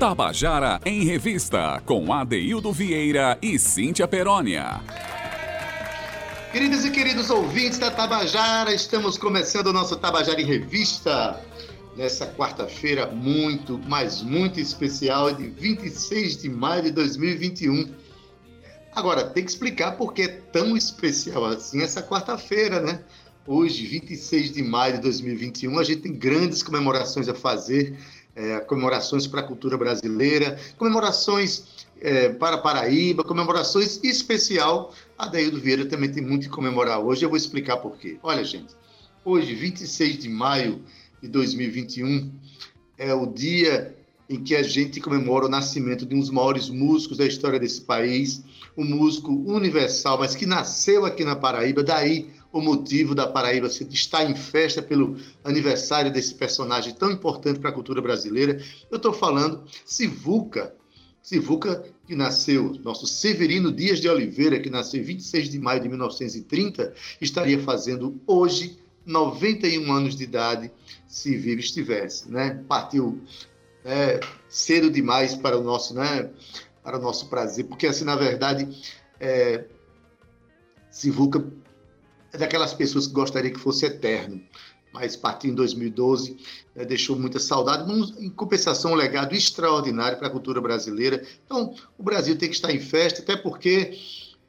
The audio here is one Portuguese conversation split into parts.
Tabajara em Revista, com Adeildo Vieira e Cíntia Perónia. Queridos e queridos ouvintes da Tabajara, estamos começando o nosso Tabajara em Revista nessa quarta-feira muito, mas muito especial de 26 de maio de 2021. Agora, tem que explicar por que é tão especial assim essa quarta-feira, né? Hoje, 26 de maio de 2021, a gente tem grandes comemorações a fazer, é, comemorações para a cultura brasileira, comemorações é, para Paraíba, comemorações especial. A Daíldo Vieira também tem muito que comemorar hoje, eu vou explicar por quê. Olha, gente, hoje, 26 de maio de 2021, é o dia em que a gente comemora o nascimento de um dos maiores músicos da história desse país, um músico universal, mas que nasceu aqui na Paraíba, daí o motivo da Paraíba estar em festa pelo aniversário desse personagem tão importante para a cultura brasileira. Eu estou falando Sivuca, Sivuca, que nasceu, nosso Severino Dias de Oliveira, que nasceu em 26 de maio de 1930, estaria fazendo hoje 91 anos de idade, se vivo estivesse, né? Partiu é, cedo demais para o nosso, né? Para o nosso prazer, porque assim, na verdade, é, Sivuca é daquelas pessoas que gostaria que fosse eterno, mas partiu em 2012, né, deixou muita saudade, mas em compensação um legado extraordinário para a cultura brasileira. Então, o Brasil tem que estar em festa, até porque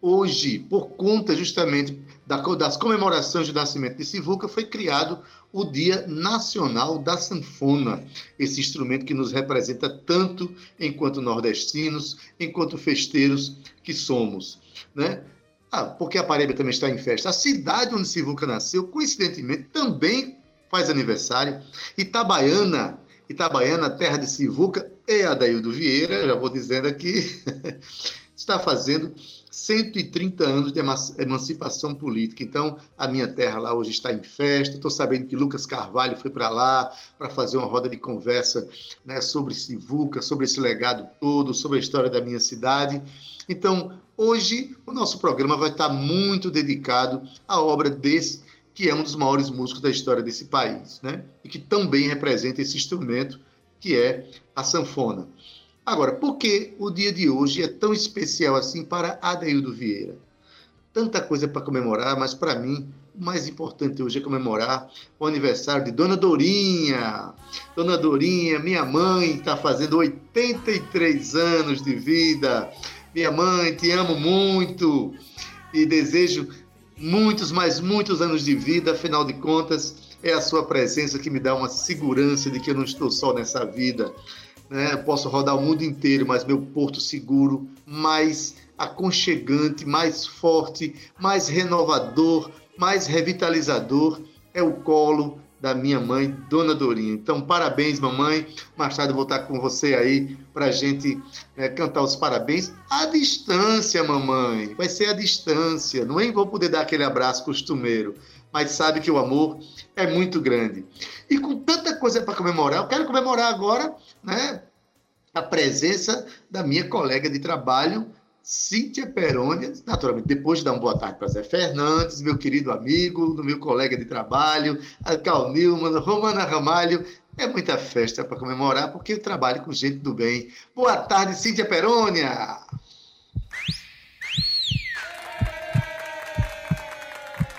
hoje, por conta justamente das comemorações do nascimento de Sivuca, foi criado o Dia Nacional da Sanfona, esse instrumento que nos representa tanto enquanto nordestinos, enquanto festeiros que somos. Né? Ah, porque a Paraíba também está em festa. A cidade onde Sivuca nasceu, coincidentemente, também faz aniversário. Itabaiana, Itabaiana, terra de Sivuca, e Adaildo Vieira, já vou dizendo aqui, está fazendo 130 anos de emancipação política. Então, a minha terra lá hoje está em festa. Estou sabendo que Lucas Carvalho foi para lá para fazer uma roda de conversa né, sobre Sivuca, sobre esse legado todo, sobre a história da minha cidade. Então, hoje, o nosso programa vai estar muito dedicado à obra desse, que é um dos maiores músicos da história desse país, né? E que também representa esse instrumento que é a sanfona. Agora, por que o dia de hoje é tão especial assim para Adeildo Vieira? Tanta coisa para comemorar, mas para mim o mais importante hoje é comemorar o aniversário de Dona Dorinha. Dona Dorinha, minha mãe, está fazendo 83 anos de vida. Minha mãe, te amo muito e desejo muitos, mais muitos anos de vida. Afinal de contas, é a sua presença que me dá uma segurança de que eu não estou só nessa vida né? Posso rodar o mundo inteiro, mas meu porto seguro, mais aconchegante, mais forte, mais renovador, mais revitalizador é o colo da minha mãe, Dona Dorinha. Então, parabéns, mamãe. Eu vou estar com você aí para a gente né, cantar os parabéns à distância, mamãe. Vai ser à distância. Não é vou poder dar aquele abraço costumeiro, mas sabe que o amor é muito grande. E com tanta coisa para comemorar, eu quero comemorar agora né, a presença da minha colega de trabalho, Cíntia Perônia, naturalmente, depois de dar uma boa tarde para Zé Fernandes, meu querido amigo, do meu colega de trabalho, a Cal Nilman, Romana Ramalho, é muita festa para comemorar, porque eu trabalho com gente do bem. Boa tarde, Cíntia Perônia!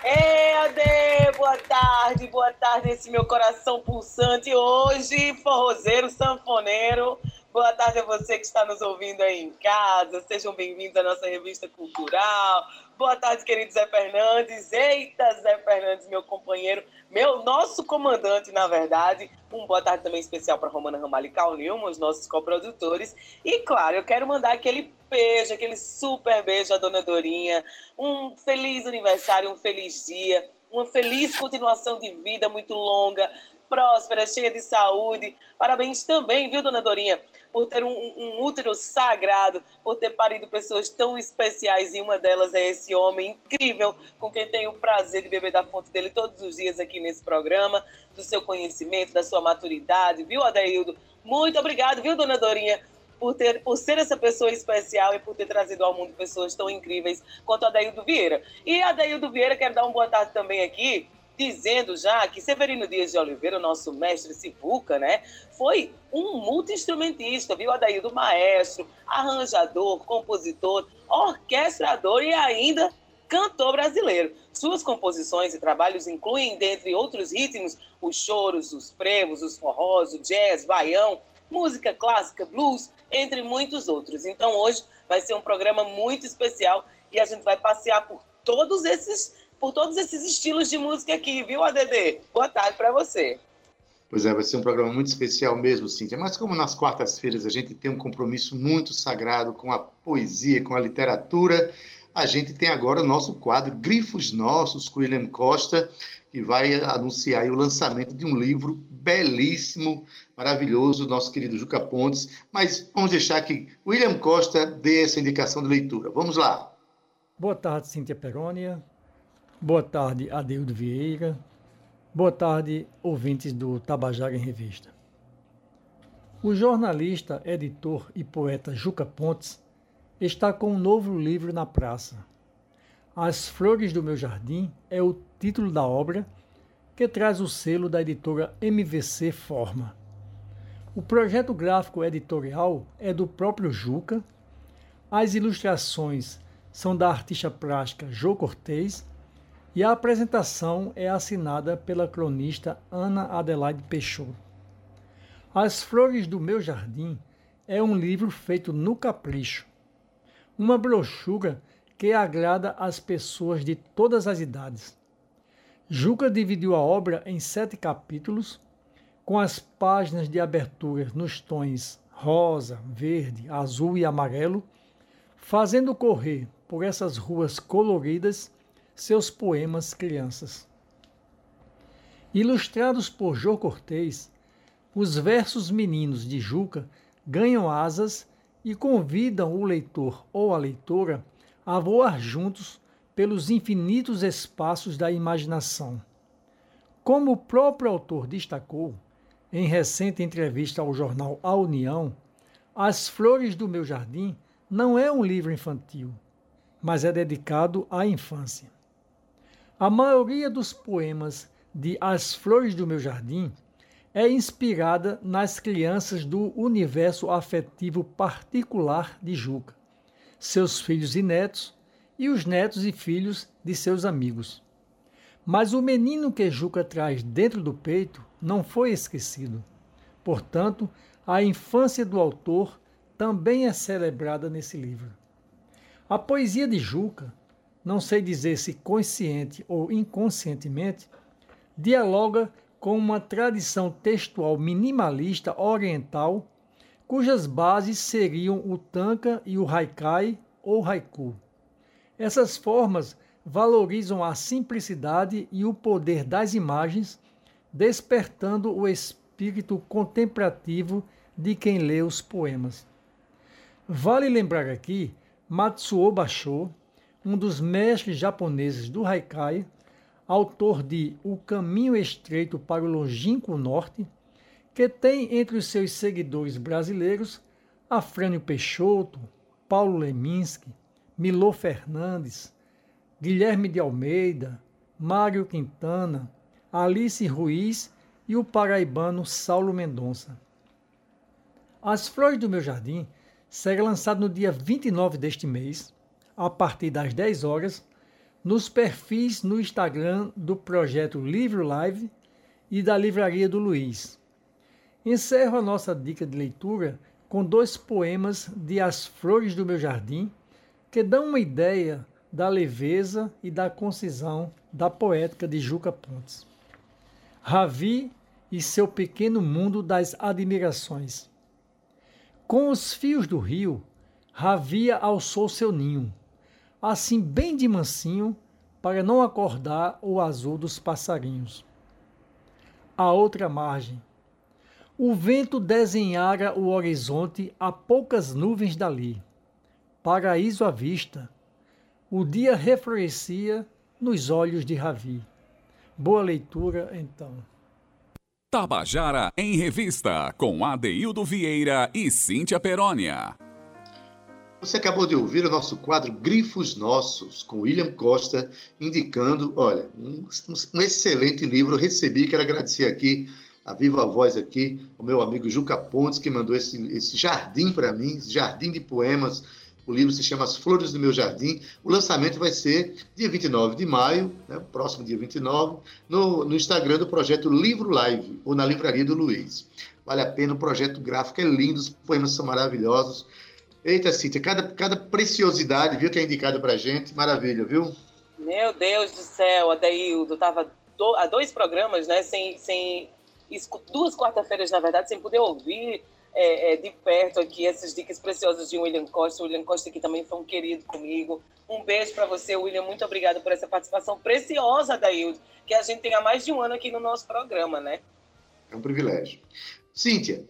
Ei, Ade, boa tarde, boa tarde, esse meu coração pulsante hoje, forrozeiro, sanfoneiro. Boa tarde a você que está nos ouvindo aí em casa. Sejam bem-vindos à nossa revista cultural. Boa tarde, querido Zé Fernandes. Eita, Zé Fernandes, meu companheiro, meu nosso comandante, na verdade. Um boa tarde também especial para Romana Ramalho e Nilma, os nossos coprodutores. E, claro, eu quero mandar aquele beijo, aquele super beijo à Dona Dorinha. Um feliz aniversário, um feliz dia, uma feliz continuação de vida muito longa, próspera, cheia de saúde. Parabéns também, viu, Dona Dorinha, por ter um, um, útero sagrado, por ter parido pessoas tão especiais, e uma delas é esse homem incrível, com quem tenho o prazer de beber da fonte dele todos os dias aqui nesse programa, do seu conhecimento, da sua maturidade, viu, Adeildo? Muito obrigado, viu, Dona Dorinha, por, ter, por ser essa pessoa especial e por ter trazido ao mundo pessoas tão incríveis quanto a Vieira. E a Vieira, quero dar uma boa tarde também aqui dizendo já que Severino Dias de Oliveira, nosso mestre Sivuca, né, foi um multi-instrumentista, viu? Adaildo maestro, arranjador, compositor, orquestrador e ainda cantor brasileiro. Suas composições e trabalhos incluem, dentre outros ritmos, os choros, os frevos, os forrós, o jazz, baião, música clássica, blues, entre muitos outros. Então hoje vai ser um programa muito especial e a gente vai passear por todos esses por todos esses estilos de música aqui, viu, ADD? Boa tarde para você. Pois é, vai ser um programa muito especial mesmo, Cíntia. Mas como nas quartas-feiras a gente tem um compromisso muito sagrado com a poesia, com a literatura, a gente tem agora o nosso quadro Grifos Nossos, com William Costa, que vai anunciar o lançamento de um livro belíssimo, maravilhoso, nosso querido Juca Pontes. Mas vamos deixar que William Costa dê essa indicação de leitura. Vamos lá. Boa tarde, Cíntia Perônia. Boa tarde, Adeildo Vieira. Boa tarde, ouvintes do Tabajara em Revista. O jornalista, editor e poeta Juca Pontes está com um novo livro na praça. As Flores do Meu Jardim é o título da obra que traz o selo da editora MVC Forma. O projeto gráfico editorial é do próprio Juca. As ilustrações são da artista plástica Jô Cortez e a apresentação é assinada pela cronista Ana Adelaide Peixoto. As Flores do Meu Jardim é um livro feito no capricho, uma brochura que agrada às pessoas de todas as idades. Juca dividiu a obra em sete capítulos, com as páginas de abertura nos tons rosa, verde, azul e amarelo, fazendo correr por essas ruas coloridas seus poemas crianças. Ilustrados por Jô Cortez, os versos meninos de Juca ganham asas e convidam o leitor ou a leitora a voar juntos pelos infinitos espaços da imaginação. Como o próprio autor destacou, em recente entrevista ao jornal A União, As Flores do Meu Jardim não é um livro infantil, mas é dedicado à infância. A maioria dos poemas de As Flores do Meu Jardim é inspirada nas crianças do universo afetivo particular de Juca, seus filhos e netos e os netos e filhos de seus amigos. Mas o menino que Juca traz dentro do peito não foi esquecido. Portanto, a infância do autor também é celebrada nesse livro. A poesia de Juca não sei dizer se consciente ou inconscientemente, dialoga com uma tradição textual minimalista oriental, cujas bases seriam o tanka e o haikai ou haiku. Essas formas valorizam a simplicidade e o poder das imagens, despertando o espírito contemplativo de quem lê os poemas. Vale lembrar aqui Matsuo Basho, um dos mestres japoneses do Haikai, autor de O Caminho Estreito para o Longínquo Norte, que tem entre os seus seguidores brasileiros Afrânio Peixoto, Paulo Leminski, Milô Fernandes, Guilherme de Almeida, Mário Quintana, Alice Ruiz e o paraibano Saulo Mendonça. As Flores do Meu Jardim será lançado no dia 29 deste mês a partir das 10 horas, nos perfis no Instagram do projeto Livro Live e da Livraria do Luiz. Encerro a nossa dica de leitura com dois poemas de As Flores do Meu Jardim, que dão uma ideia da leveza e da concisão da poética de Juca Pontes. Ravi e seu pequeno mundo das admirações. Com os fios do rio, Ravia alçou seu ninho assim bem de mansinho, para não acordar o azul dos passarinhos. A outra margem. O vento desenhara o horizonte a poucas nuvens dali. Paraíso à vista. O dia reflorescia nos olhos de Ravi. Boa leitura, então. Tabajara em Revista, com Adeildo Vieira e Cíntia Perónia. Você acabou de ouvir o nosso quadro Grifos Nossos, com William Costa, indicando, olha, um, um excelente livro. Eu recebi, quero agradecer aqui a viva voz aqui, o meu amigo Juca Pontes, que mandou esse, esse jardim para mim, jardim de poemas. O livro se chama As Flores do Meu Jardim. O lançamento vai ser dia 29 de maio, né, próximo dia 29, no, no Instagram do projeto Livro Live, ou na Livraria do Luiz. Vale a pena, o projeto gráfico é lindo, os poemas são maravilhosos. Eita, Cíntia, cada, cada preciosidade, viu, que é indicado pra gente. Maravilha, viu? Meu Deus do céu, Adaildo, tava do, há dois programas, né, sem, sem duas quarta-feiras, na verdade, sem poder ouvir é, é, de perto aqui essas dicas preciosas de William Costa. O William Costa aqui também foi um querido comigo. Um beijo para você, William. Muito obrigado por essa participação preciosa, Daildo, que a gente tem há mais de um ano aqui no nosso programa, né? É um privilégio. Cíntia,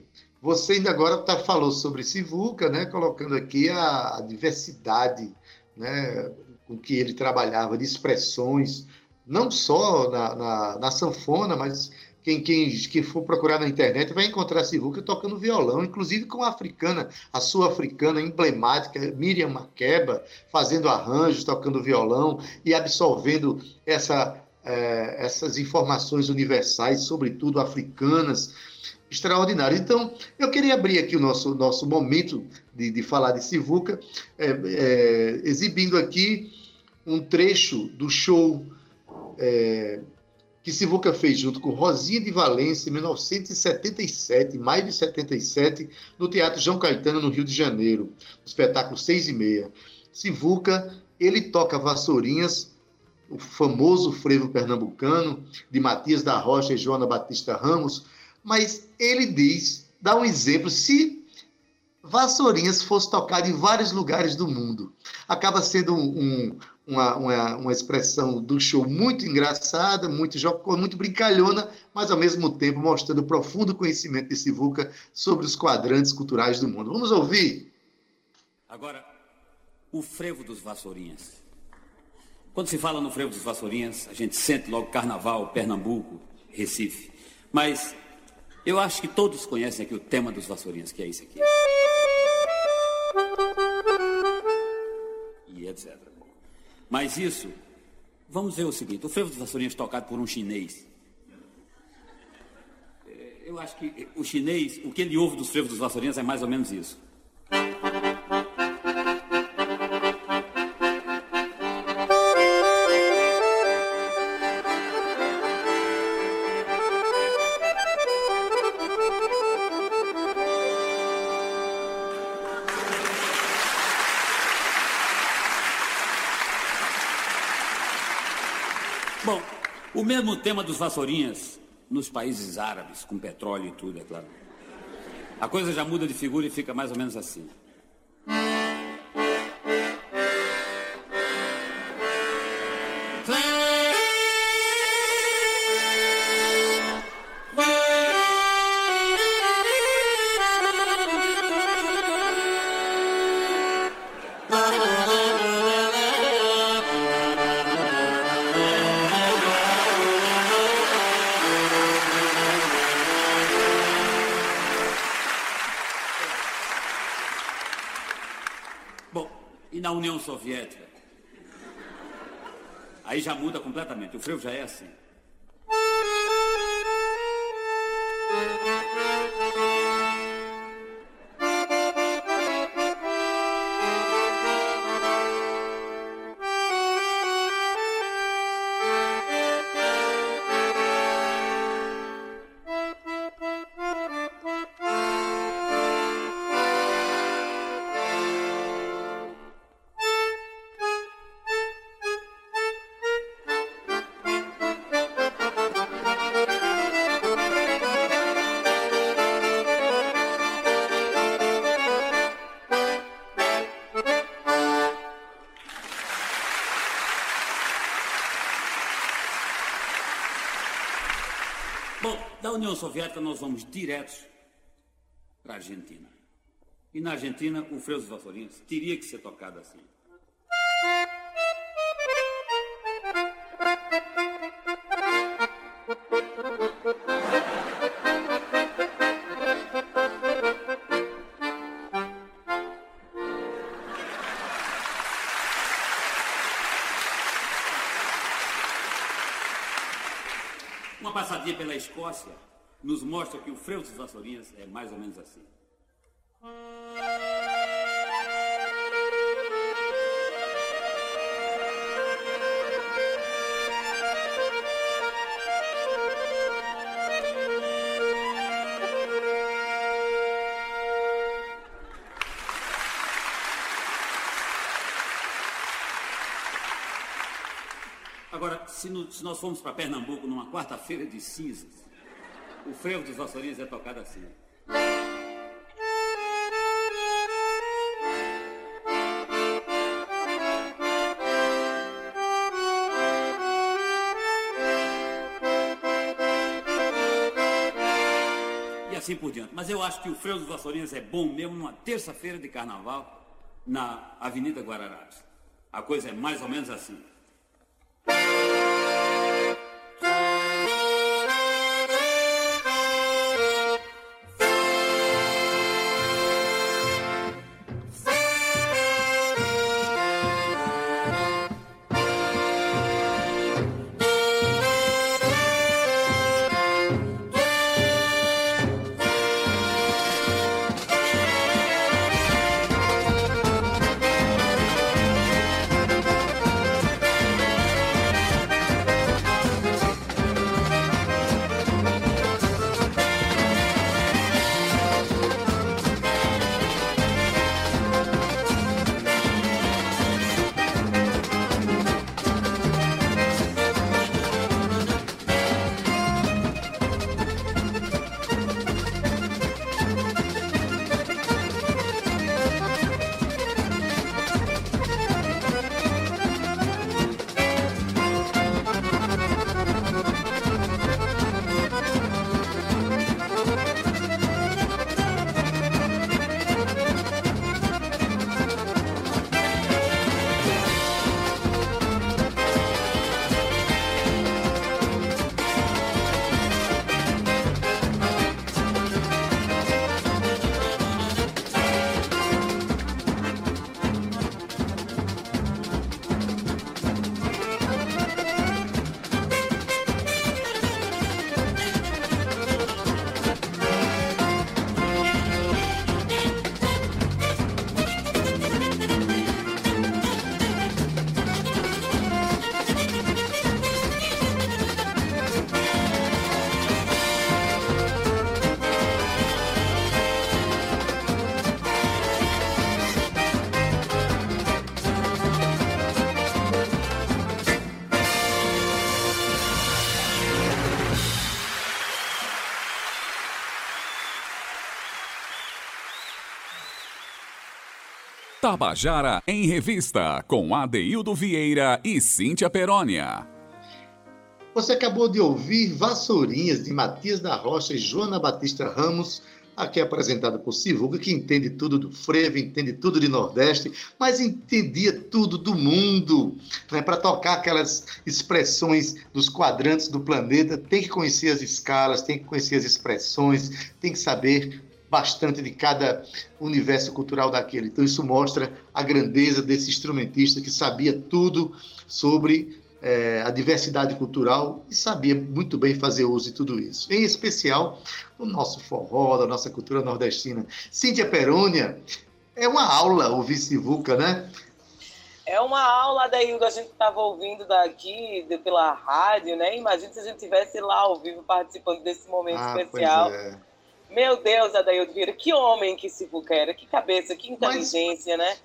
você ainda agora tá, falou sobre Sivuca, né, colocando aqui a, a diversidade né, com que ele trabalhava de expressões, não só na, na, na sanfona, mas quem, quem, quem, for procurar na internet vai encontrar Sivuca tocando violão, inclusive com a africana, a sua africana emblemática, Miriam Makeba, fazendo arranjos, tocando violão e absorvendo essa, é, essas informações universais, sobretudo africanas, extraordinário. Então, eu queria abrir aqui o nosso, nosso momento de, de falar de Sivuca, é, é, exibindo aqui um trecho do show é, que Sivuca fez junto com Rosinha de Valência em 1977, maio de 77, no Teatro João Caetano, no Rio de Janeiro, no espetáculo seis e meia. Sivuca, ele toca Vassourinhas, o famoso frevo pernambucano, de Matias da Rocha e Joana Batista Ramos, mas ele diz, dá um exemplo, se Vassourinhas fosse tocado em vários lugares do mundo, acaba sendo um, um, uma, uma, uma, expressão do show muito engraçada, muito jocosa, muito brincalhona, mas ao mesmo tempo mostrando profundo conhecimento de Sivuca sobre os quadrantes culturais do mundo. Vamos ouvir? Agora, o frevo dos Vassourinhas. Quando se fala no frevo dos Vassourinhas, a gente sente logo Carnaval, Pernambuco, Recife. Mas eu acho que todos conhecem aqui o tema dos Vassourinhas, que é isso aqui. E etc. Mas isso, vamos ver o seguinte: o frevo dos Vassourinhas tocado por um chinês. É, eu acho que o chinês, o que ele ouve dos frevos dos Vassourinhas é mais ou menos isso. Mesmo tema dos vassourinhas nos países árabes, com petróleo e tudo, é claro. A coisa já muda de figura e fica mais ou menos assim. Soviética. Aí já muda completamente. O frevo já é assim. União Soviética, nós vamos diretos para a Argentina. E na Argentina, o freio Vassourinho teria que ser tocado assim. Uma passadinha pela Escócia nos mostra que o freio dos vassourinhas é mais ou menos assim. Agora, se, no, se nós formos para Pernambuco numa quarta-feira de cinzas, frevo dos vassourinhas é tocado assim. E assim por diante. Mas eu acho que o frevo dos vassourinhas é bom mesmo numa terça-feira de carnaval na Avenida Guararapes. A coisa é mais ou menos assim. Tabajara em Revista, com Adeildo Vieira e Cíntia Perónia. Você acabou de ouvir Vassourinhas, de Matias da Rocha e Joana Batista Ramos, aqui apresentada por Sivuga, que entende tudo do frevo, entende tudo de Nordeste, mas entendia tudo do mundo. Né? Para tocar aquelas expressões dos quadrantes do planeta, tem que conhecer as escalas, tem que conhecer as expressões, tem que saber bastante de cada universo cultural daquele. Então, isso mostra a grandeza desse instrumentista que sabia tudo sobre é, a diversidade cultural e sabia muito bem fazer uso de tudo isso. Em especial, do nosso forró, da nossa cultura nordestina. Cíntia Perônia, é uma aula ouvir Sivuca, né? É uma aula daí que a gente estava ouvindo daqui pela rádio, né? Imagina se a gente tivesse lá ao vivo participando desse momento ah, especial. Pois é meu Deus, Adaildo Vieira, que homem que esse Fuca era, que cabeça, que inteligência, mas, né?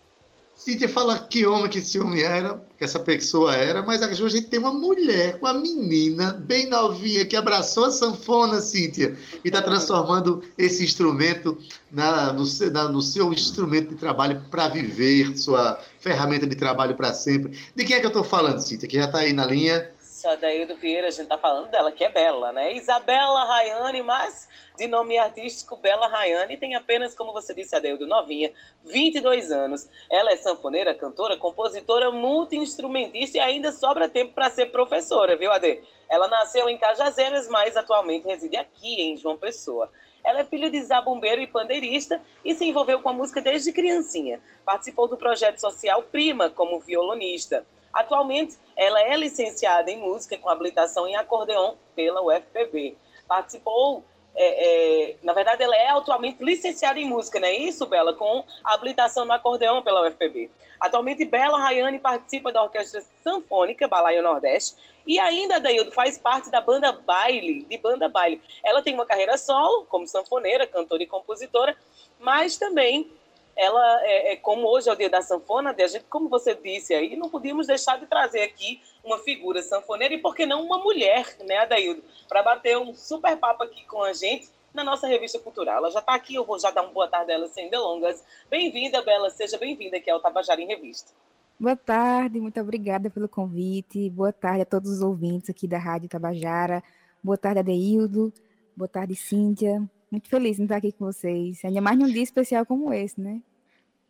Cíntia fala que homem que esse homem era, que essa pessoa era, mas hoje a gente tem uma mulher, uma menina bem novinha que abraçou a sanfona, Cíntia, e está transformando esse instrumento na, no, na, no seu instrumento de trabalho para viver, sua ferramenta de trabalho para sempre. De quem é que eu estou falando, Cíntia, que já está aí na linha? Adaildo Vieira, a gente está falando dela, que é Bela, né? Isabela Rayane, mas de nome artístico Bela Rayane, tem apenas, como você disse, Adeildo, novinha, 22 anos. Ela é sanfoneira, cantora, compositora, multi-instrumentista e ainda sobra tempo para ser professora, viu, Ade? Ela nasceu em Cajazeiras, mas atualmente reside aqui em João Pessoa. Ela é filha de zabumbeiro e pandeirista e se envolveu com a música desde criancinha. Participou do projeto social Prima como violonista. Atualmente, ela é licenciada em música com habilitação em acordeon pela UFPB. Participou é, é, na verdade, ela é atualmente licenciada em música, não é isso, Bela? Com habilitação no acordeão pela UFPB. Atualmente, Bela Rayane participa da Orquestra Sanfônica Balaio Nordeste e ainda, Daildo, faz parte da banda Baile, de banda Baile. Ela tem uma carreira solo, como sanfoneira, cantora e compositora, mas também ela, é, é, como hoje é o dia da sanfona, a gente, como você disse aí, não podíamos deixar de trazer aqui uma figura sanfoneira e, por que não, uma mulher, né, Adaildo, para bater um super papo aqui com a gente na nossa revista cultural. Ela já está aqui, eu vou já dar uma boa tarde dela sem delongas. Bem-vinda, Bela, seja bem-vinda aqui ao Tabajara em Revista. Boa tarde, muito obrigada pelo convite. Boa tarde a todos os ouvintes aqui da Rádio Tabajara. Boa tarde, Adeildo. Boa tarde, Cíntia. Muito feliz em estar aqui com vocês. Ainda mais num dia especial como esse, né?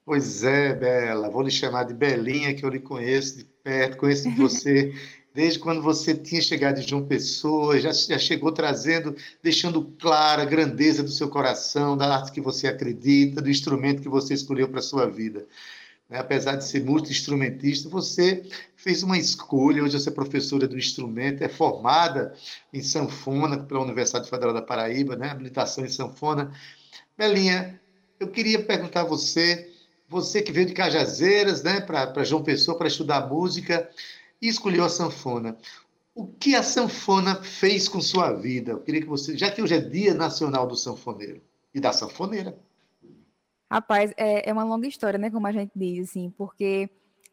Pois é, Bela. Vou lhe chamar de Belinha, que eu lhe conheço de perto, conheço você desde quando você tinha chegado de João Pessoa, já, já chegou trazendo, deixando clara a grandeza do seu coração, da arte que você acredita, do instrumento que você escolheu para a sua vida. Né? Apesar de ser multi-instrumentista, você fez uma escolha, hoje você é professora do instrumento, é formada em sanfona pela Universidade Federal da Paraíba, né? habilitação em sanfona. Belinha, eu queria perguntar a você você que veio de Cajazeiras, né, para João Pessoa para estudar música e escolheu a sanfona. O que a sanfona fez com sua vida? Eu queria que você, já que hoje é Dia Nacional do Sanfoneiro e da sanfoneira. Rapaz, é, é uma longa história, né, como a gente diz, assim, porque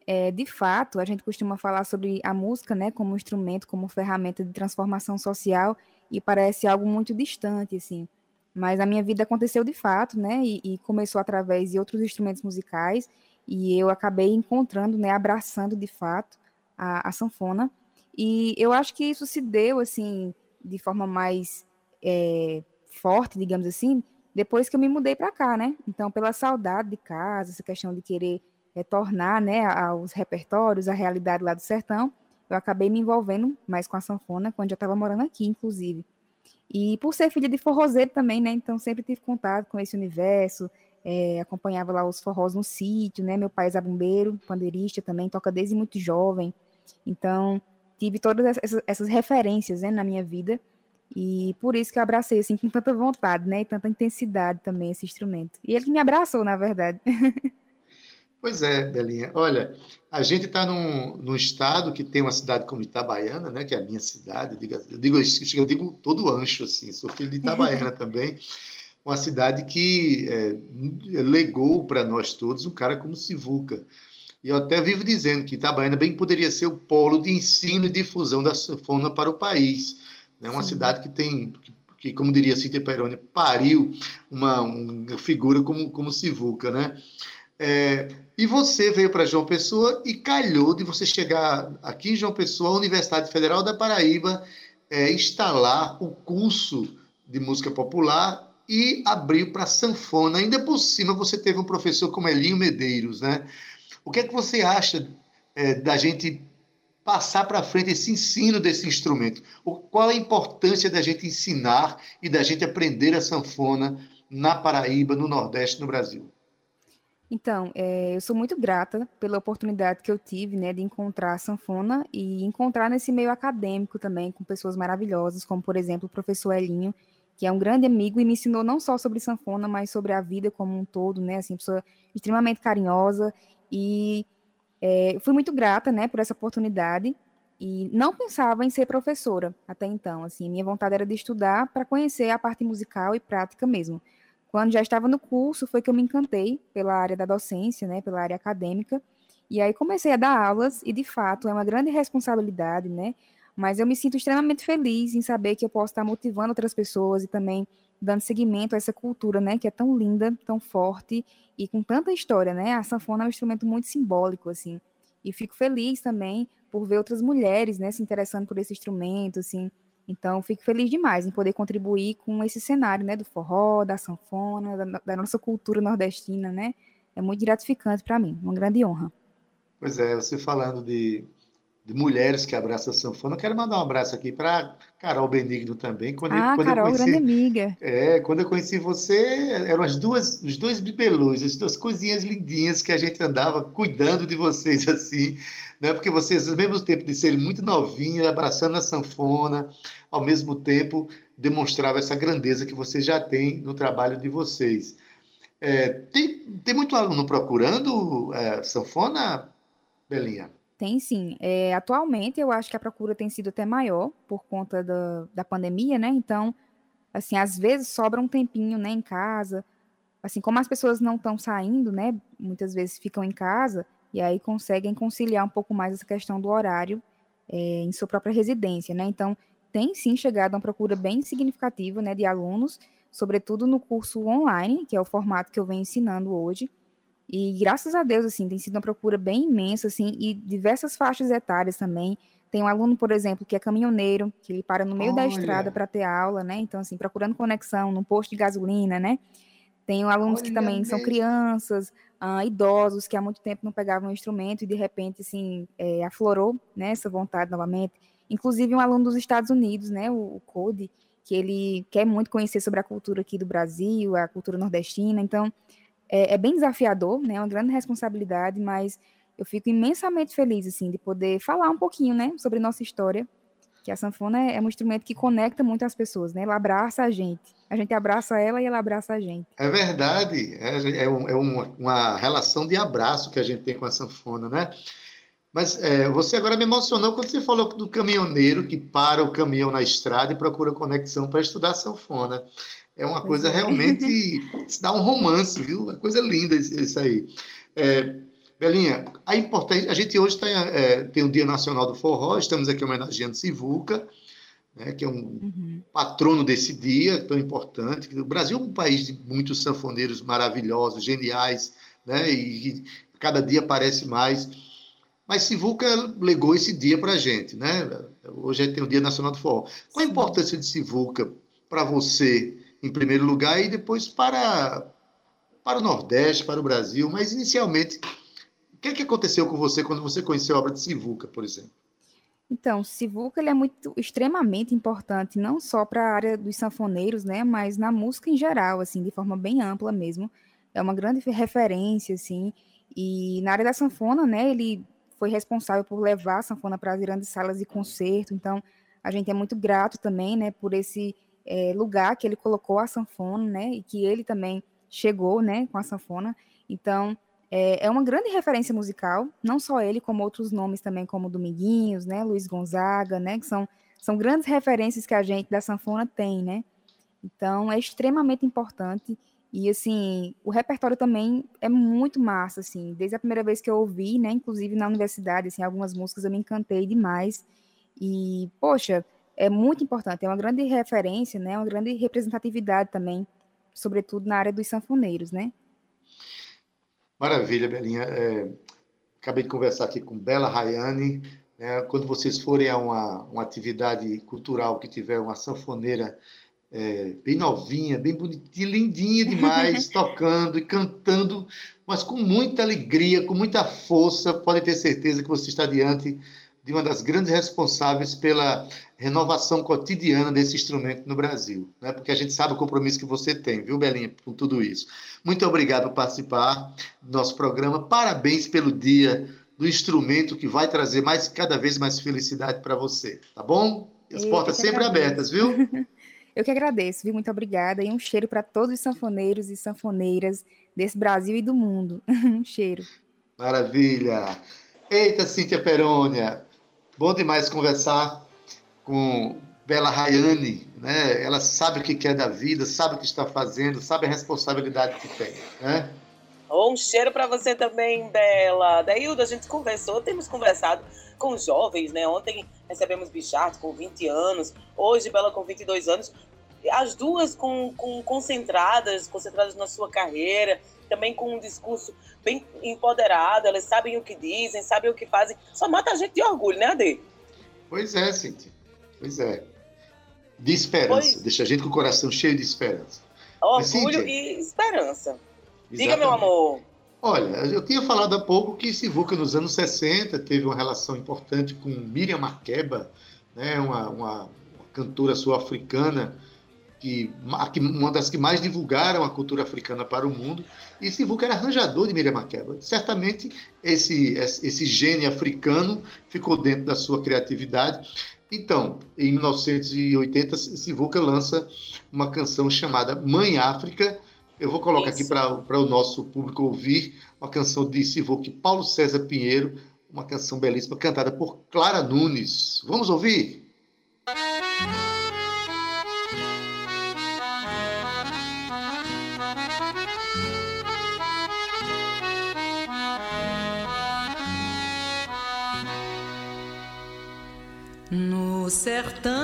é, de fato a gente costuma falar sobre a música, né, como instrumento, como ferramenta de transformação social e parece algo muito distante, assim. Mas a minha vida aconteceu de fato, né? E, e, começou através de outros instrumentos musicais, e eu acabei encontrando, né, abraçando de fato a, a sanfona. E eu acho que isso se deu, assim, de forma mais é, forte, digamos assim, depois que eu me mudei para cá, né? Então, pela saudade de casa, essa questão de querer retornar, né, aos repertórios, à realidade lá do sertão, eu acabei me envolvendo mais com a sanfona quando eu estava morando aqui, inclusive. E por ser filha de forrozeiro também, né? Então sempre tive contato com esse universo, é, acompanhava lá os forrós no sítio, né? Meu pai é zabumbeiro, pandeirista também, toca desde muito jovem. Então tive todas essas, essas referências né, na minha vida e por isso que eu abracei assim com tanta vontade, né? E tanta intensidade também esse instrumento. E ele que me abraçou, na verdade. Pois é, Belinha. Olha, a gente está num, num, estado que tem uma cidade como Itabaiana, né, que é a minha cidade. Eu digo, eu digo, eu digo todo ancho, assim, sou filho de Itabaiana também. Uma cidade que é, legou para nós todos um cara como Sivuca. E eu até vivo dizendo que Itabaiana bem poderia ser o polo de ensino e difusão da sanfona para o país. Né? uma Sim. cidade que tem, que, como diria Cíntia Peroni, pariu uma, uma figura como, como Sivuca, né? É, e você veio para João Pessoa e calhou de você chegar aqui em João Pessoa, a Universidade Federal da Paraíba, é, instalar o curso de música popular e abriu para sanfona. Ainda por cima, você teve um professor como Elinho Medeiros, né? O que é que você acha é, da gente passar para frente esse ensino desse instrumento? O, qual a importância da gente ensinar e da gente aprender a sanfona na Paraíba, no Nordeste, no Brasil? Então, é, eu sou muito grata pela oportunidade que eu tive, né, de encontrar a sanfona e encontrar nesse meio acadêmico também com pessoas maravilhosas, como por exemplo o professor Elinho, que é um grande amigo e me ensinou não só sobre sanfona, mas sobre a vida como um todo, né, assim, pessoa extremamente carinhosa e é, fui muito grata, né, por essa oportunidade e não pensava em ser professora até então, assim, minha vontade era de estudar para conhecer a parte musical e prática mesmo. Quando já estava no curso, foi que eu me encantei pela área da docência, né, pela área acadêmica, e aí comecei a dar aulas, e de fato é uma grande responsabilidade, né, mas eu me sinto extremamente feliz em saber que eu posso estar motivando outras pessoas e também dando seguimento a essa cultura, né, que é tão linda, tão forte e com tanta história, né? A sanfona é um instrumento muito simbólico, assim. E fico feliz também por ver outras mulheres, né, se interessando por esse instrumento, assim, então, fico feliz demais em poder contribuir com esse cenário, né, do forró, da sanfona, da, da nossa cultura nordestina, né? É muito gratificante para mim, uma grande honra. Pois é, você falando de, de mulheres que abraçam a sanfona. Eu quero mandar um abraço aqui para Carol Benigno também. Quando ah, eu, quando Carol, eu conheci, grande amiga. É, quando eu conheci você, eram as duas, os dois bibelôs, as duas coisinhas lindinhas que a gente andava cuidando de vocês assim, né? Porque vocês, ao mesmo tempo de serem muito novinhos, abraçando a sanfona, ao mesmo tempo demonstrava essa grandeza que vocês já têm no trabalho de vocês. É, tem, tem muito aluno procurando é, sanfona, Belinha? Tem sim. É, atualmente, eu acho que a procura tem sido até maior por conta da, da pandemia, né? Então, assim, às vezes sobra um tempinho, né, em casa. Assim, como as pessoas não estão saindo, né? Muitas vezes ficam em casa e aí conseguem conciliar um pouco mais essa questão do horário é, em sua própria residência, né? Então, tem sim chegado uma procura bem significativa, né, de alunos, sobretudo no curso online, que é o formato que eu venho ensinando hoje. E graças a Deus, assim, tem sido uma procura bem imensa, assim, e diversas faixas etárias também. Tem um aluno, por exemplo, que é caminhoneiro, que ele para no meio Olha. da estrada para ter aula, né? Então, assim, procurando conexão num posto de gasolina, né? Tem alunos Olha que também são crianças, uh, idosos, que há muito tempo não pegavam um instrumento e de repente, assim, é, aflorou né, essa vontade novamente. Inclusive, um aluno dos Estados Unidos, né, o, o Code, que ele quer muito conhecer sobre a cultura aqui do Brasil, a cultura nordestina. Então, é, é, bem desafiador, né? É uma grande responsabilidade, mas eu fico imensamente feliz, assim, de poder falar um pouquinho, né, sobre nossa história, que a sanfona é, é um instrumento que conecta muito as pessoas, né? Ela abraça a gente. A gente abraça ela e ela abraça a gente. É verdade. É, é, um, é uma, uma relação de abraço que a gente tem com a sanfona, né? Mas é, você agora me emocionou quando você falou do caminhoneiro que para o caminhão na estrada e procura conexão para estudar sanfona. É uma coisa é. realmente. se dá um romance, viu? Uma coisa linda isso aí. É, Belinha, a importante. A gente hoje tem, é, tem o Dia Nacional do Forró, estamos aqui homenageando Sivuca, né, que é um uhum. patrono desse dia tão importante. O Brasil é um país de muitos sanfoneiros maravilhosos, geniais, né, e, e cada dia aparece mais. Mas Sivuca legou esse dia para a gente, né? Hoje tem o Dia Nacional do Forró. Qual a importância de Sivuca para você em primeiro lugar e depois para, para o Nordeste, para o Brasil. Mas, inicialmente, o que, é que aconteceu com você quando você conheceu a obra de Sivuca, por exemplo? Então, Sivuca ele é muito extremamente importante, não só para a área dos sanfoneiros, né, mas na música em geral, assim, de forma bem ampla mesmo. É uma grande referência, assim, e na área da sanfona, né, ele foi responsável por levar a sanfona para as grandes salas de concerto, então a gente é muito grato também, né, por esse é, lugar que ele colocou a sanfona, né, e que ele também chegou, né, com a sanfona. Então, é, é, uma grande referência musical, não só ele, como outros nomes também, como Dominguinhos, né, Luiz Gonzaga, né, que são, são grandes referências que a gente da sanfona tem, né. Então, é extremamente importante. E, assim, o repertório também é muito massa, assim, desde a primeira vez que eu ouvi, né, inclusive na universidade, assim, algumas músicas eu me encantei demais. E, poxa, é muito importante, é uma grande referência, né, uma grande representatividade também, sobretudo na área dos sanfoneiros, né? Maravilha, Belinha. É, acabei de conversar aqui com Bela Rayane. Né, quando vocês forem a uma, uma atividade cultural que tiver uma sanfoneira é, bem novinha, bem bonitinha, lindinha demais, tocando e cantando, mas com muita alegria, com muita força, pode ter certeza que você está diante de uma das grandes responsáveis pela renovação cotidiana desse instrumento no Brasil, né? porque a gente sabe o compromisso que você tem, viu, Belinha, com tudo isso. Muito obrigado por participar do nosso programa. Parabéns pelo dia do instrumento que vai trazer mais cada vez mais felicidade para você, tá bom? As Eu portas sempre abertas, viu? Eu que agradeço, viu? Muito obrigada e um cheiro para todos os sanfoneiros e sanfoneiras desse Brasil e do mundo. um cheiro. Maravilha. Eita, Cíntia Perônia, Bom demais conversar com Bela Rayane, né? Ela sabe o que quer da vida, sabe o que está fazendo, sabe a responsabilidade que tem, né? Um cheiro para você também, Bela. Daílda, a gente conversou, temos conversado com jovens, né? Ontem recebemos Bichart com 20 anos, hoje Bela com 22 anos. As duas com, com concentradas, concentradas na sua carreira, também com um discurso bem empoderado, elas sabem o que dizem, sabem o que fazem. Só mata a gente de orgulho, né, Ade? Pois é, Cintia. Pois é. De esperança. Pois... Deixa a gente com o coração cheio de esperança. Orgulho Mas, e esperança. Exatamente. Diga, meu amor. Olha, eu tinha falado há pouco que Sivuca, nos anos 60, teve uma relação importante com Miriam Makeba, né, uma, uma, uma cantora sul-africana, que, uma das que mais divulgaram a cultura africana para o mundo. E Sivuca era arranjador de Miriam Makeba. Certamente, esse, esse gene africano ficou dentro da sua criatividade. Então, em 1980, Sivuca lança uma canção chamada Mãe África, eu vou colocar Isso. aqui para o nosso público ouvir uma canção de Sivuc Paulo César Pinheiro, uma canção belíssima cantada por Clara Nunes. Vamos ouvir? Sertão,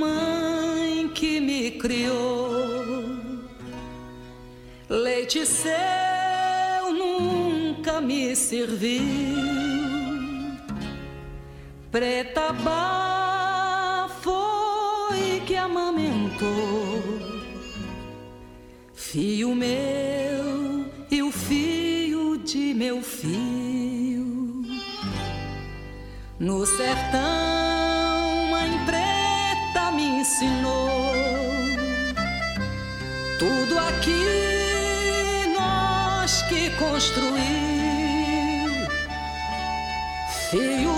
mãe que me criou leite seu nunca me serviu. Preta Bá foi que amamentou, fio meu e o fio de meu fio. No sertão, mãe preta me ensinou tudo aquilo que construir. Filho,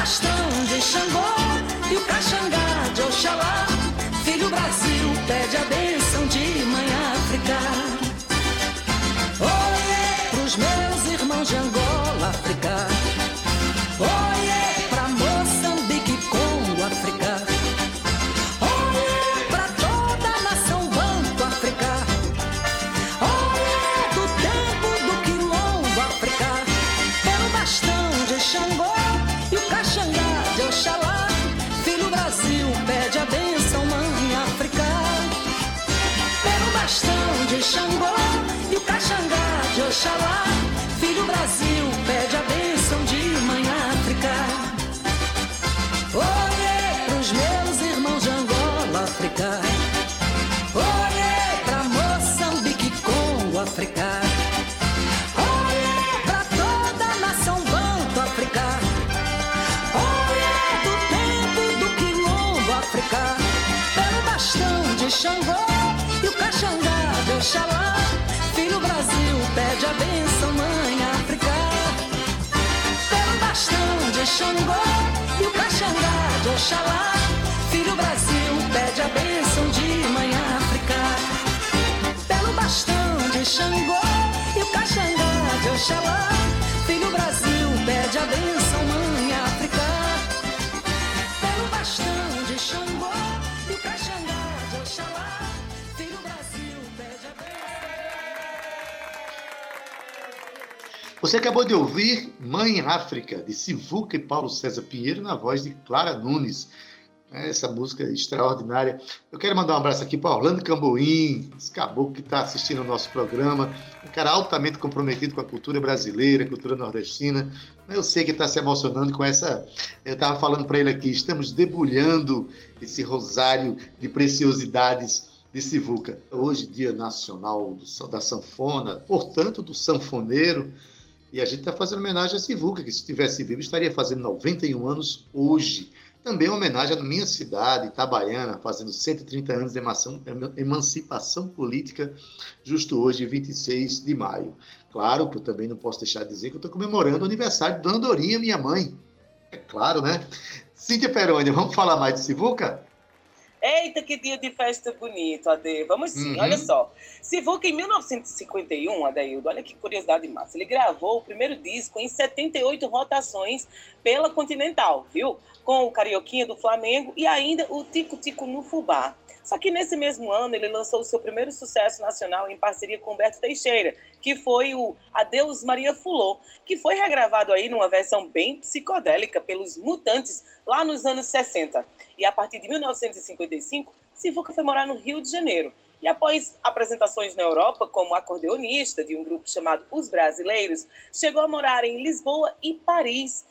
bastão de Xangô e o caxangá de Oxalá. Filho Brasil pede a bênção de Mãe África. Bastão de Xangô e o Caxangá de Oxalá. Filho Brasil pede a benção de mãe África. Pelo bastão de Xangô e o Caxangá de Oxalá. Filho Brasil pede a benção, você acabou de ouvir Mãe África, de Sivuca e Paulo César Pinheiro, na voz de Clara Nunes. Essa música extraordinária. Eu quero mandar um abraço aqui para Orlando Camboim, esse caboclo que está assistindo o nosso programa, um cara altamente comprometido com a cultura brasileira, a cultura nordestina. Eu sei que está se emocionando com essa. Eu estava falando para ele aqui, estamos debulhando esse rosário de preciosidades de Sivuca. Hoje, Dia Nacional da Sanfona, portanto, do sanfoneiro. E a gente está fazendo homenagem a Sivuca, que se estivesse vivo estaria fazendo 91 anos hoje. Também uma homenagem à minha cidade, Itabaiana, fazendo 130 anos de emancipação política, justo hoje, 26 de maio. Claro que eu também não posso deixar de dizer que eu estou comemorando o aniversário de Dona Dorinha, minha mãe. É claro, né? Cíntia Perônia, vamos falar mais de Sivuca? Eita, que dia de festa bonito, Ade. Vamos sim, Uhum. olha só. Sivuca, em 1951, Adaildo, olha que curiosidade massa. Ele gravou o primeiro disco em 78 rotações pela Continental, viu? Com o Carioquinha do Flamengo e ainda o Tico Tico no Fubá. Só que nesse mesmo ano ele lançou o seu primeiro sucesso nacional em parceria com Humberto Teixeira, que foi o Adeus Maria Fulô, que foi regravado aí numa versão bem psicodélica pelos Mutantes lá nos anos 60. E a partir de 1955, Sivuca foi morar no Rio de Janeiro. E após apresentações na Europa como acordeonista de um grupo chamado Os Brasileiros, chegou a morar em Lisboa e Paris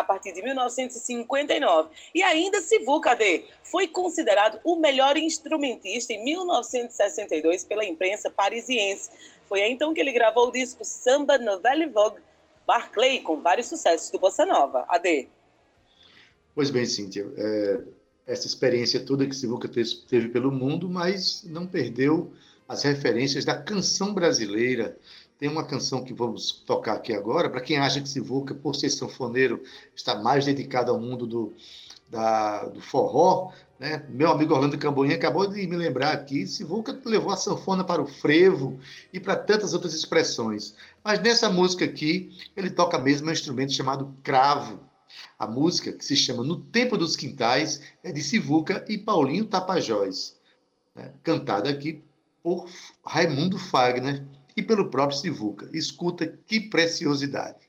a partir de 1959. E ainda Sivuca D foi considerado o melhor instrumentista em 1962 pela imprensa parisiense. Foi aí então que ele gravou o disco Samba Novelle Vogue Barclay, com vários sucessos do Bossa Nova. AD. Pois bem, Cíntia, é, essa experiência toda que Sivuca te- teve pelo mundo, mas não perdeu as referências da canção brasileira. Tem uma canção que vamos tocar aqui agora, para quem acha que Sivuca, por ser sanfoneiro, está mais dedicado ao mundo do, da- do forró, né? Meu amigo Orlando Camboinha acabou de me lembrar aqui, Sivuca levou a sanfona para o frevo e para tantas outras expressões. Mas nessa música aqui, ele toca mesmo um instrumento chamado cravo. A música, que se chama No Tempo dos Quintais, é de Sivuca e Paulinho Tapajós, né? cantada aqui por Raimundo Fagner e pelo próprio Sivuca. Escuta que preciosidade.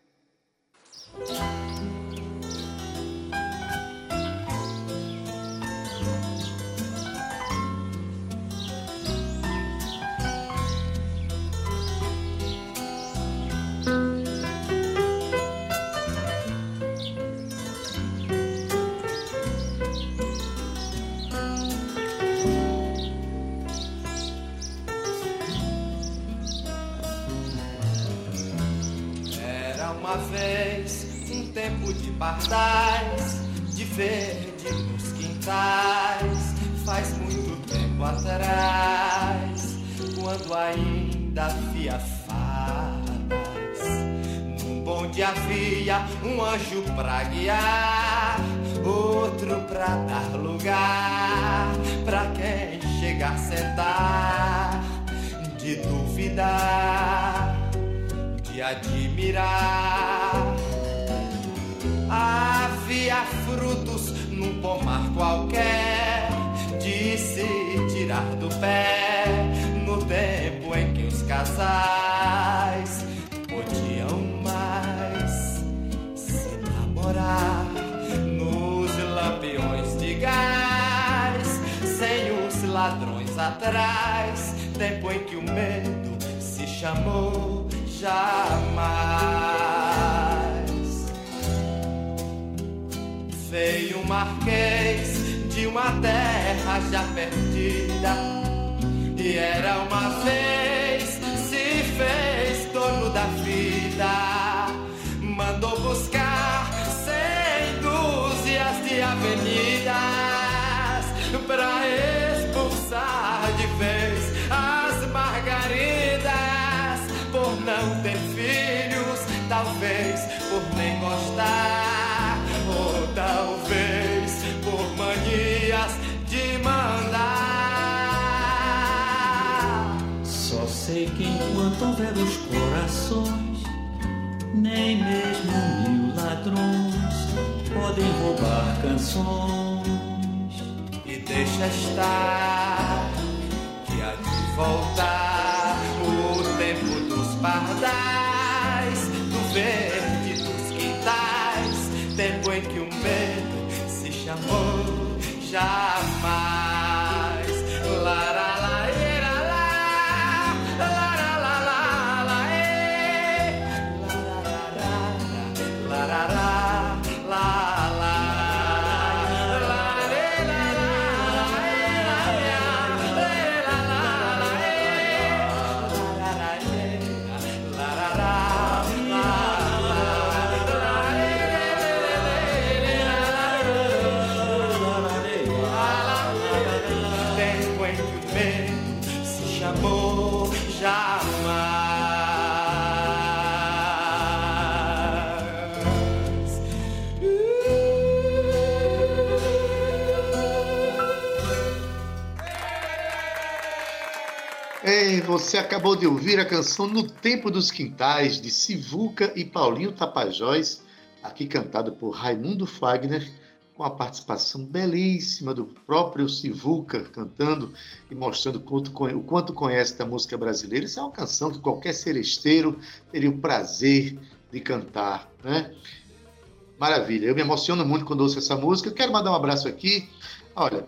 Uma vez um tempo de pardais, de verde nos quintais, faz muito tempo atrás, quando ainda havia fadas. Num bonde havia um anjo pra guiar, outro pra dar lugar, pra quem chegar sentar, de duvidar admirar. Havia frutos num pomar qualquer de se tirar do pé no tempo em que os casais podiam mais se namorar nos lampiões de gás, sem os ladrões atrás, tempo em que o medo se chamou jamais. Veio um marquês de uma terra já perdida, e era uma vez se fez dono da vida. Mandou buscar cem dúzias de avenidas pra expulsar de vez não ter filhos, talvez por nem gostar, ou talvez por manias de mandar. Só sei que enquanto houver os corações, nem mesmo mil ladrões podem roubar canções. E deixa estar que há de voltar pardais, do verde dos quintais, tempo em que o medo se chamou jamais. Você acabou de ouvir a canção No Tempo dos Quintais, de Sivuca e Paulinho Tapajós, aqui cantado por Raimundo Fagner, com a participação belíssima do próprio Sivuca cantando e mostrando quanto, o quanto conhece da música brasileira. Isso é uma canção que qualquer seresteiro teria o prazer de cantar, né? Maravilha, eu me emociono muito quando ouço essa música. Eu quero mandar um abraço aqui. Olha,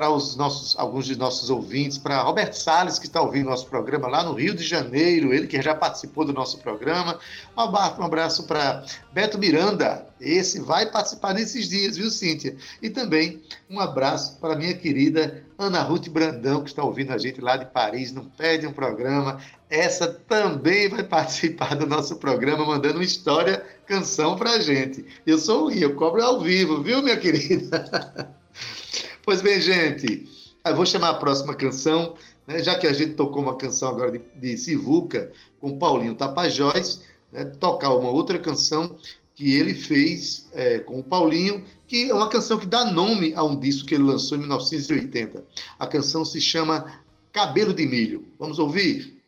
para os nossos, alguns de nossos ouvintes, para Roberto Salles, que está ouvindo nosso programa lá no Rio de Janeiro, ele que já participou do nosso programa. Um abraço, um abraço para Beto Miranda, esse vai participar nesses dias, viu, Cíntia? E também um abraço para minha querida Ana Ruth Brandão, que está ouvindo a gente lá de Paris, não perde um programa. Essa também vai participar do nosso programa, mandando uma história, canção para a gente. Eu sou o Rio, cobro ao vivo, viu, minha querida? Pois bem, gente, eu vou chamar a próxima canção, né, já que a gente tocou uma canção agora de, de Sivuca com Paulinho Tapajós, né, tocar uma outra canção que ele fez é, com o Paulinho, que é uma canção que dá nome a um disco que ele lançou em 1980. A canção se chama Cabelo de Milho. Vamos ouvir?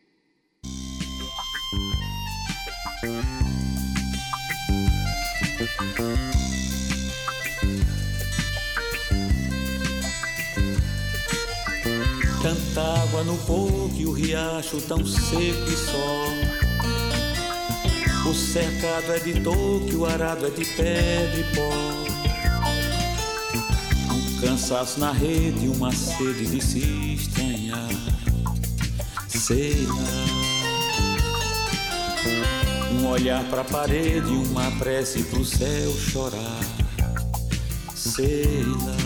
Tanta água no poço e o riacho tão seco e só. O cercado é de toque, o arado é de pedra e pó. Um cansaço na rede, uma sede de se estranhar. Sei lá. Um olhar pra parede, uma prece pro céu chorar. Sei lá.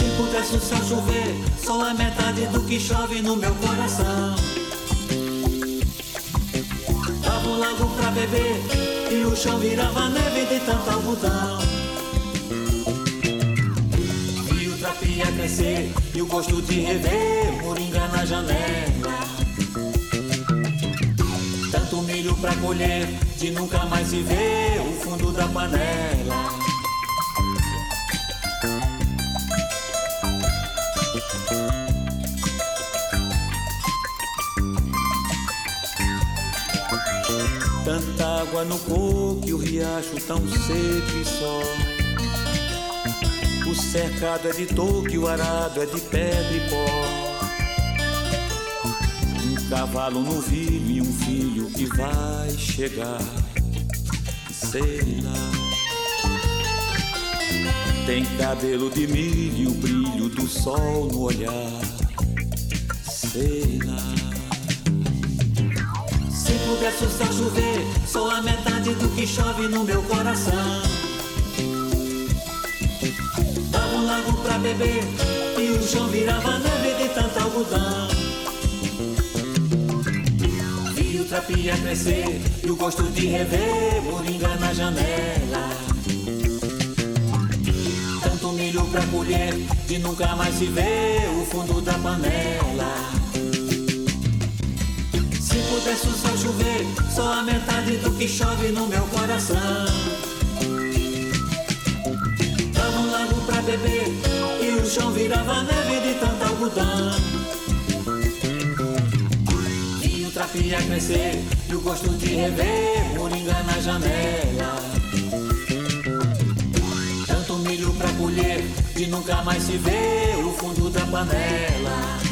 Se pudesse o céu chover, só a metade do que chove no meu coração. Dava um lago pra beber e o chão virava neve de tanto algodão. Vi o trapia crescer e o gosto de rever moringa na janela. Tanto milho pra colher, de nunca mais se ver o fundo da panela. Água no coco e o riacho tão seco e só. O cercado é de toque, o arado é de pedra e pó. Um cavalo no vilho e um filho que vai chegar. Sei lá. Tem cabelo de milho e o brilho do sol no olhar. Sei lá. Se pudesse o céu chover, só a metade do que chove no meu coração. Dava um lago pra beber e o chão virava neve de tanto algodão. Vi o trapia crescer e o gosto de rever moringa na janela. Tanto milho pra colher de nunca mais se vê o fundo da panela. Se pudesse o céu chover, só a metade do que chove no meu coração. Dava um lago pra beber e o chão virava neve de tanto algodão. Vi o trapia crescer e o gosto de rever moringa na janela. Tanto milho pra colher de nunca mais se vê o fundo da panela.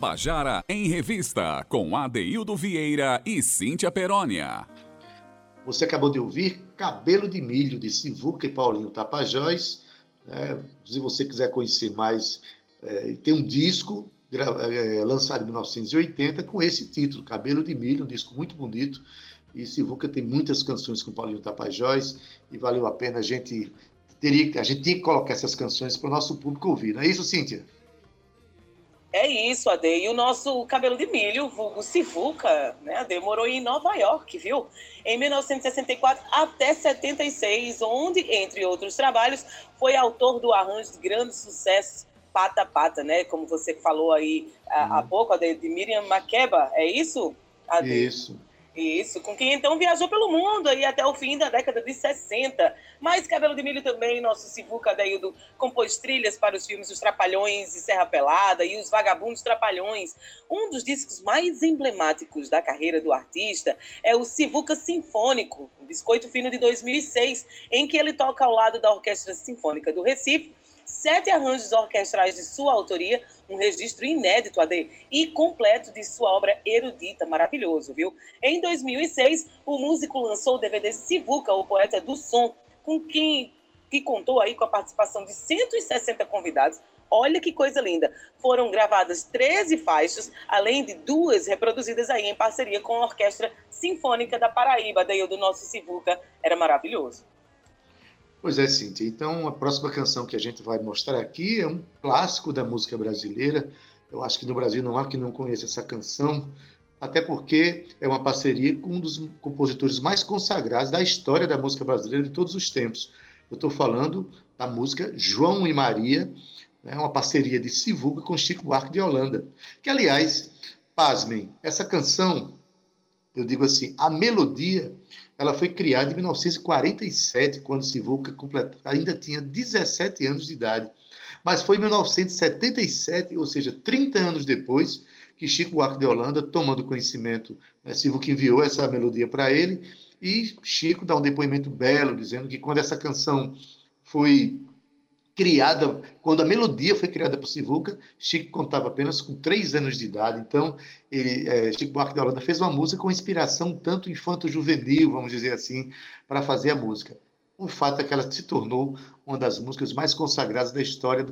Tabajara em Revista, com Adeildo Vieira e Cíntia Perónia. Você acabou de ouvir Cabelo de Milho, de Sivuca e Paulinho Tapajós. É, se você quiser conhecer mais, é, tem um disco é, lançado em 1980 com esse título, Cabelo de Milho, um disco muito bonito. E Sivuca tem muitas canções com Paulinho Tapajós e valeu a pena a gente teria a gente tinha que colocar essas canções para o nosso público ouvir. Não é isso, Cíntia? É isso, Ade. E o nosso cabelo de milho, vulgo Sivuca, né, Ade, morou em Nova York, viu? Em 1964 até 76, onde, entre outros trabalhos, foi autor do arranjo de grandes sucessos Pata Pata, né? Como você falou aí há, há pouco, Ade, de Miriam Makeba, é isso? Ade? Isso. Isso, com quem então viajou pelo mundo aí até o fim da década de 60. Mas Cabelo de Milho também, nosso Sivuca Daildo, compôs trilhas para os filmes Os Trapalhões e Serra Pelada e Os Vagabundos Trapalhões. Um dos discos mais emblemáticos da carreira do artista é o Sivuca Sinfônico, biscoito fino de 2006, em que ele toca ao lado da Orquestra Sinfônica do Recife sete arranjos orquestrais de sua autoria, um registro inédito, AD, e completo de sua obra erudita, maravilhoso, viu? Em 2006, o músico lançou o DVD Sivuca, o poeta do som, com quem que contou aí com a participação de 160 convidados. Olha que coisa linda! Foram gravadas 13 faixas, além de duas reproduzidas aí em parceria com a Orquestra Sinfônica da Paraíba, daí o do nosso Sivuca, era maravilhoso. Pois é, Cíntia. Então, a próxima canção que a gente vai mostrar aqui é um clássico da música brasileira. Eu acho que no Brasil não há quem não conheça essa canção, até porque é uma parceria com um dos compositores mais consagrados da história da música brasileira de todos os tempos. Eu estou falando da música João e Maria, né, uma parceria de Sivuca com Chico Buarque de Holanda. Que, aliás, pasmem, essa canção, eu digo assim, a melodia ela foi criada em 1947, quando Sivuca ainda tinha 17 anos de idade. Mas foi em 1977, ou seja, 30 anos depois, que Chico Buarque de Holanda, tomando conhecimento, né, Sivuca enviou essa melodia para ele, e Chico dá um depoimento belo, dizendo que quando essa canção foi criada, quando a melodia foi criada por Sivuca, Chico contava apenas com três anos de idade. Então, ele, é, Chico Buarque de Holanda fez uma música com inspiração tanto infanto-juvenil, vamos dizer assim, para fazer a música. O fato é que ela se tornou uma das músicas mais consagradas da história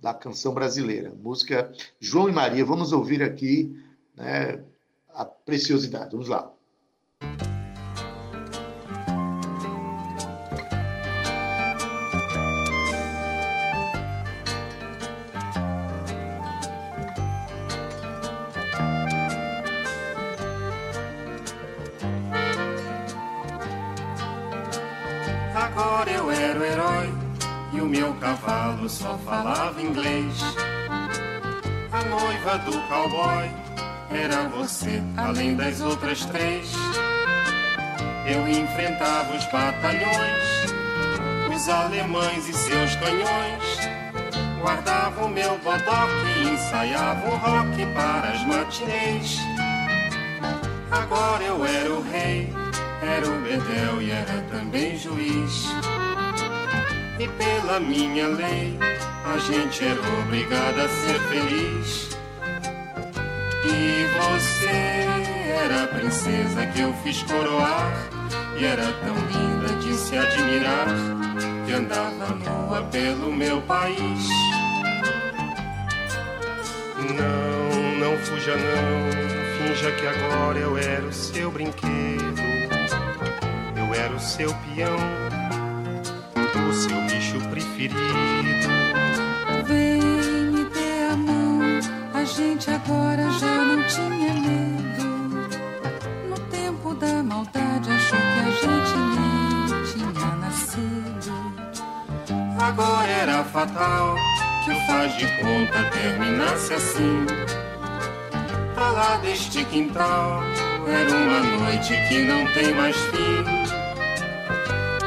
da canção brasileira. Música João e Maria. Vamos ouvir aqui né, a preciosidade. Vamos lá. Agora eu era o herói e o meu cavalo só falava inglês. A noiva do cowboy era você, além das outras três. Eu enfrentava os batalhões, os alemães e seus canhões. Guardava o meu bodoque e ensaiava o rock para as matinês. Agora eu era o rei, era o bedel e era também juiz. E pela minha lei, a gente era obrigado a ser feliz. E você era a princesa que eu fiz coroar. E era tão linda de se admirar, que andava nua pelo meu país. Não, não fuja não, finja que agora eu era o seu brinquedo. Era o seu peão, o seu bicho preferido. Vem me dê a mão, a gente agora já não tinha medo. No tempo da maldade achou que a gente nem tinha nascido. Agora era fatal que o faz de conta terminasse assim. Pra lá deste quintal era uma noite que não tem mais fim.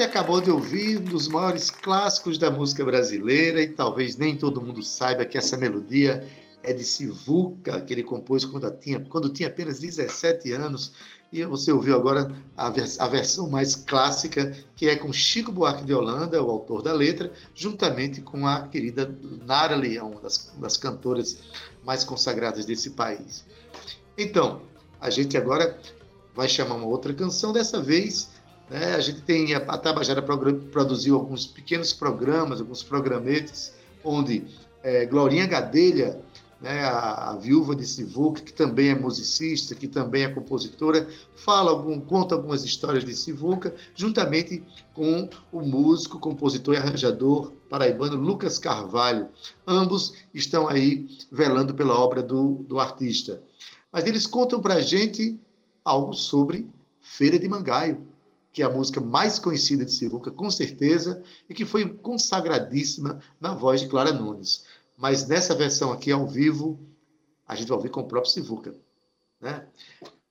Você acabou de ouvir um dos maiores clássicos da música brasileira e talvez nem todo mundo saiba que essa melodia é de Sivuca, que ele compôs quando tinha, quando tinha apenas 17 anos. E você ouviu agora a, vers a, versão mais clássica, que é com Chico Buarque de Holanda, o autor da letra, juntamente com a querida Nara Leão, uma das, das cantoras mais consagradas desse país. Então, a gente agora vai chamar uma outra canção, dessa vez né, a gente tem, a Tabajara produziu alguns pequenos programas, alguns programetes, onde é, Glorinha Gadelha né, a, a, viúva de Sivuca, que também é musicista, que também é compositora, fala algum, conta algumas histórias de Sivuca, juntamente com o músico, compositor e arranjador paraibano Lucas Carvalho. Ambos estão aí velando pela obra do, do artista. Mas eles contam para a gente algo sobre Feira de Mangaio, que é a música mais conhecida de Sivuca, com certeza, e que foi consagradíssima na voz de Clara Nunes mas nessa versão aqui ao vivo, a gente vai ouvir com o próprio Sivuca. Né?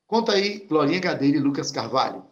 Conta aí, Glorinha Gadeira e Lucas Carvalho.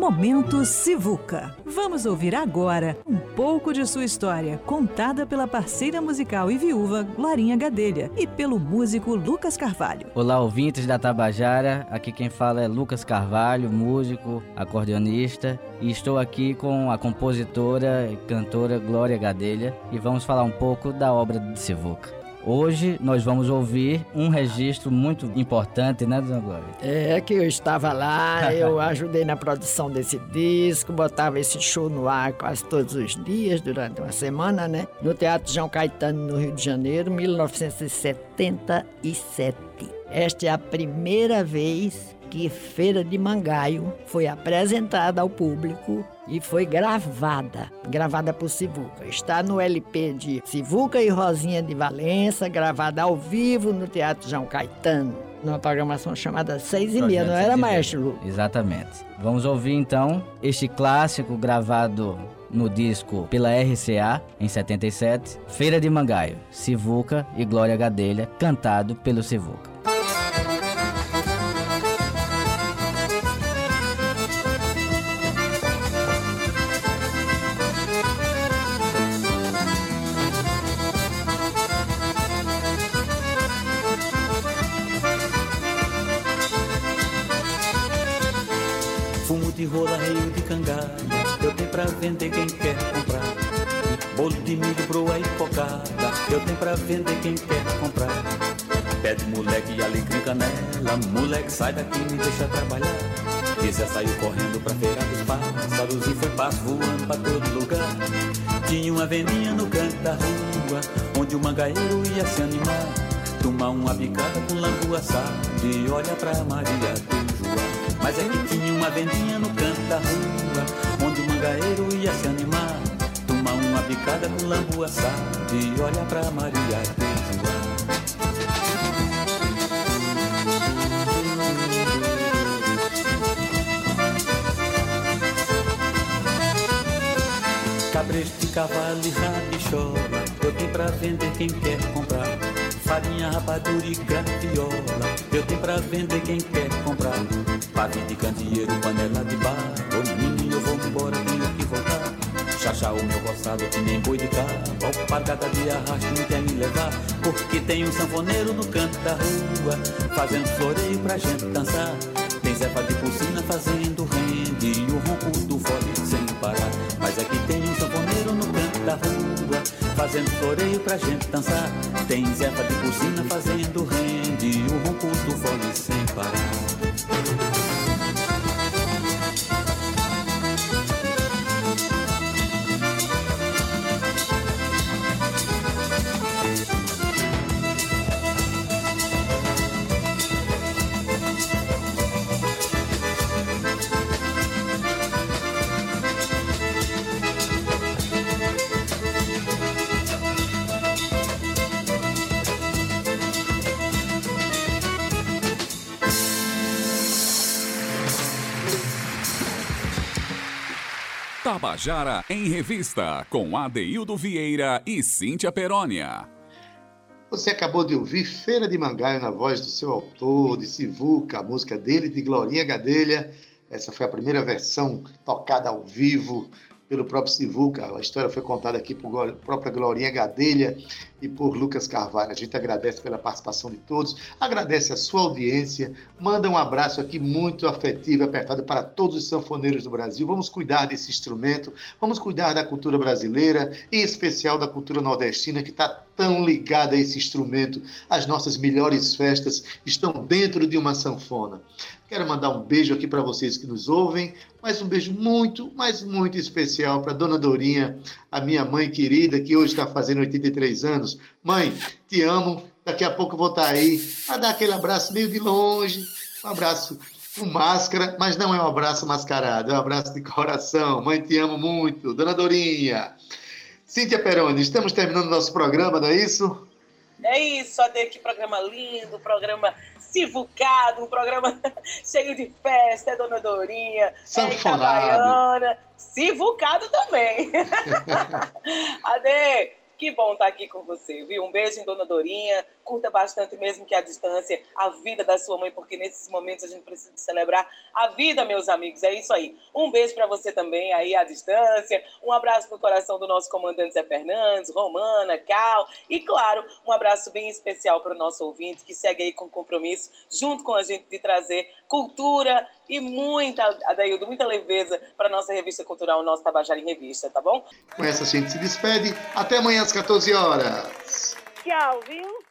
Momento Sivuca. Vamos ouvir agora um pouco de sua história, contada pela parceira musical e viúva Glorinha Gadelha e pelo músico Lucas Carvalho. Olá, ouvintes da Tabajara. Aqui quem fala é Lucas Carvalho, músico, acordeonista, e estou aqui com a compositora e cantora Glória Gadelha e vamos falar um pouco da obra de Sivuca. Hoje nós vamos ouvir um registro muito importante, né, Dona Glória? É, que eu estava lá, eu ajudei na produção desse disco, botava esse show no ar quase todos os dias, durante uma semana, né? No Teatro João Caetano, no Rio de Janeiro, 1977. Esta é a primeira vez que Feira de Mangaio foi apresentada ao público e foi gravada, gravada por Sivuca. Está no LP de Sivuca e Rosinha de Valença, gravada ao vivo no Teatro João Caetano, numa programação chamada Seis e Meia, não era, Maestro Exatamente. Vamos ouvir então este clássico gravado no disco pela RCA em 77, Feira de Mangaio, Sivuca e Glória Gadelha, cantado pelo Sivuca. Sai daqui e me deixa trabalhar. Esse saiu correndo pra feira dos pássaros e foi passo voando pra todo lugar. Tinha uma vendinha no canto da rua, onde o mangaeiro ia se animar. Tomar uma bicada com lambu assado e olha pra Maria do João. Mas é que tinha uma vendinha no canto da rua, onde o mangaeiro ia se animar, tomar uma picada com lambu assado e olha pra Maria do João. Cavalo e rabichola, eu tenho pra vender quem quer comprar. Farinha, rapadura e graviola, eu tenho pra vender quem quer comprar. Pavio de candeeiro, panela de barro, menino eu vou embora, tenho que voltar. Chachá o meu roçado que nem boi de cabo, alpargata de arrasto não quer me levar. Porque tem um sanfoneiro no canto da rua, fazendo floreio pra gente dançar. Tem Zefa de Pulsina fazendo fazendo floreio pra gente dançar. Tem Zefa de Pulsina fazendo rende o ronco do fole sem parar. Tabajara em Revista, com Adeildo Vieira e Cíntia Perónia. Você acabou de ouvir Feira de Mangaio na voz do seu autor, de Sivuca, a música dele, de Glorinha Gadelha. Essa foi a primeira versão tocada ao vivo pelo próprio Sivuca. A história foi contada aqui por própria Glorinha Gadelha e por Lucas Carvalho. A gente agradece pela participação de todos, agradece a sua audiência, manda um abraço aqui muito afetivo, apertado para todos os sanfoneiros do Brasil. Vamos cuidar desse instrumento, vamos cuidar da cultura brasileira, em especial da cultura nordestina, que está tão ligada a esse instrumento. As nossas melhores festas estão dentro de uma sanfona. Quero mandar um beijo aqui para vocês que nos ouvem, mas um beijo muito, mas muito especial para Dona Dorinha, a minha mãe querida, que hoje está fazendo 83 anos. Mãe, te amo. Daqui a pouco vou estar tá aí para dar aquele abraço meio de longe, um abraço com máscara, mas não é um abraço mascarado, é um abraço de coração. Mãe, te amo muito. Dona Dorinha. Cíntia Peroni, estamos terminando nosso programa, não é isso? É isso, Ade, que programa lindo, programa sivucado, um programa cheio de festa, é Dona Dorinha, Sanfonado. é sivucado também. Ade, que bom estar aqui com você, viu? Um beijo em Dona Dorinha. Curta bastante, mesmo que a distância, a vida da sua mãe, porque nesses momentos a gente precisa celebrar a vida, meus amigos. É isso aí. Um beijo para você também aí à distância. Um abraço no coração do nosso comandante Zé Fernandes, Romana, Cal. E, claro, um abraço bem especial para o nosso ouvinte que segue aí com compromisso, junto com a gente, de trazer cultura e muita, Adaildo, muita leveza para nossa revista cultural, o nosso Tabajara em Revista, tá bom? Com essa a gente se despede. Até amanhã às 14 horas. Tchau, viu?